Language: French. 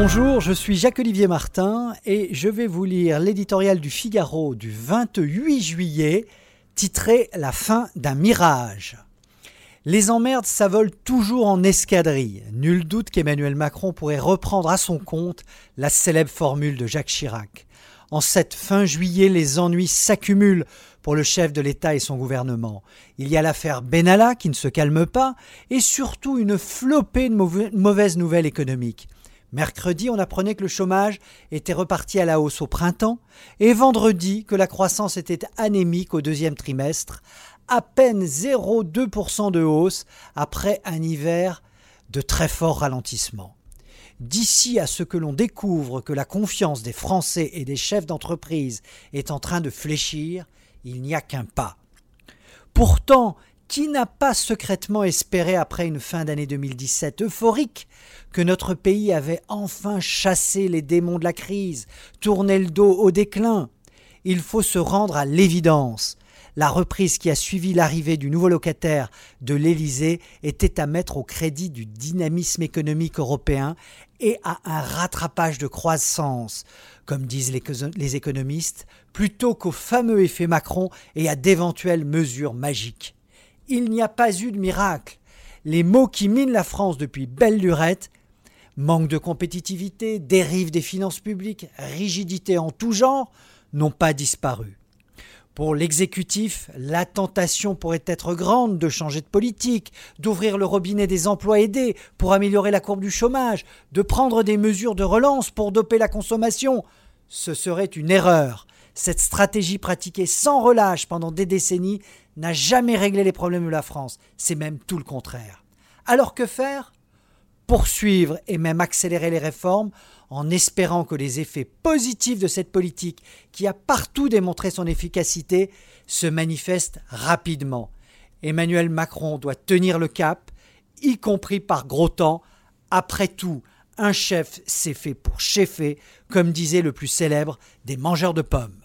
Bonjour, je suis Jacques-Olivier Martin et je vais vous lire l'éditorial du Figaro du 28 juillet titré La fin d'un mirage. Les emmerdes s'avolent toujours en escadrille. Nul doute qu'Emmanuel Macron pourrait reprendre à son compte la célèbre formule de Jacques Chirac. En cette fin juillet, les ennuis s'accumulent pour le chef de l'État et son gouvernement. Il y a l'affaire Benalla qui ne se calme pas et surtout une flopée de mauvaises nouvelles économiques. Mercredi, on apprenait que le chômage était reparti à la hausse au printemps et vendredi que la croissance était anémique au deuxième trimestre, à peine 0,2% de hausse après un hiver de très fort ralentissement. D'ici à ce que l'on découvre que la confiance des Français et des chefs d'entreprise est en train de fléchir, il n'y a qu'un pas. Pourtant, qui n'a pas secrètement espéré après une fin d'année 2017 euphorique que notre pays avait enfin chassé les démons de la crise, tourné le dos au déclin Il faut se rendre à l'évidence. La reprise qui a suivi l'arrivée du nouveau locataire de l'Élysée était à mettre au crédit du dynamisme économique européen et à un rattrapage de croissance, comme disent les économistes, plutôt qu'au fameux effet Macron et à d'éventuelles mesures magiques. Il n'y a pas eu de miracle. Les mots qui minent la France depuis belle lurette manque de compétitivité, dérive des finances publiques, rigidité en tout genre, n'ont pas disparu. Pour l'exécutif, la tentation pourrait être grande de changer de politique, d'ouvrir le robinet des emplois aidés pour améliorer la courbe du chômage, de prendre des mesures de relance pour doper la consommation. Ce serait une erreur. Cette stratégie pratiquée sans relâche pendant des décennies n'a jamais réglé les problèmes de la France, c'est même tout le contraire. Alors que faire? Poursuivre et même accélérer les réformes en espérant que les effets positifs de cette politique, qui a partout démontré son efficacité, se manifestent rapidement. Emmanuel Macron doit tenir le cap, y compris par gros temps. Après tout, un chef, c'est fait pour cheffer, comme disait le plus célèbre des mangeurs de pommes.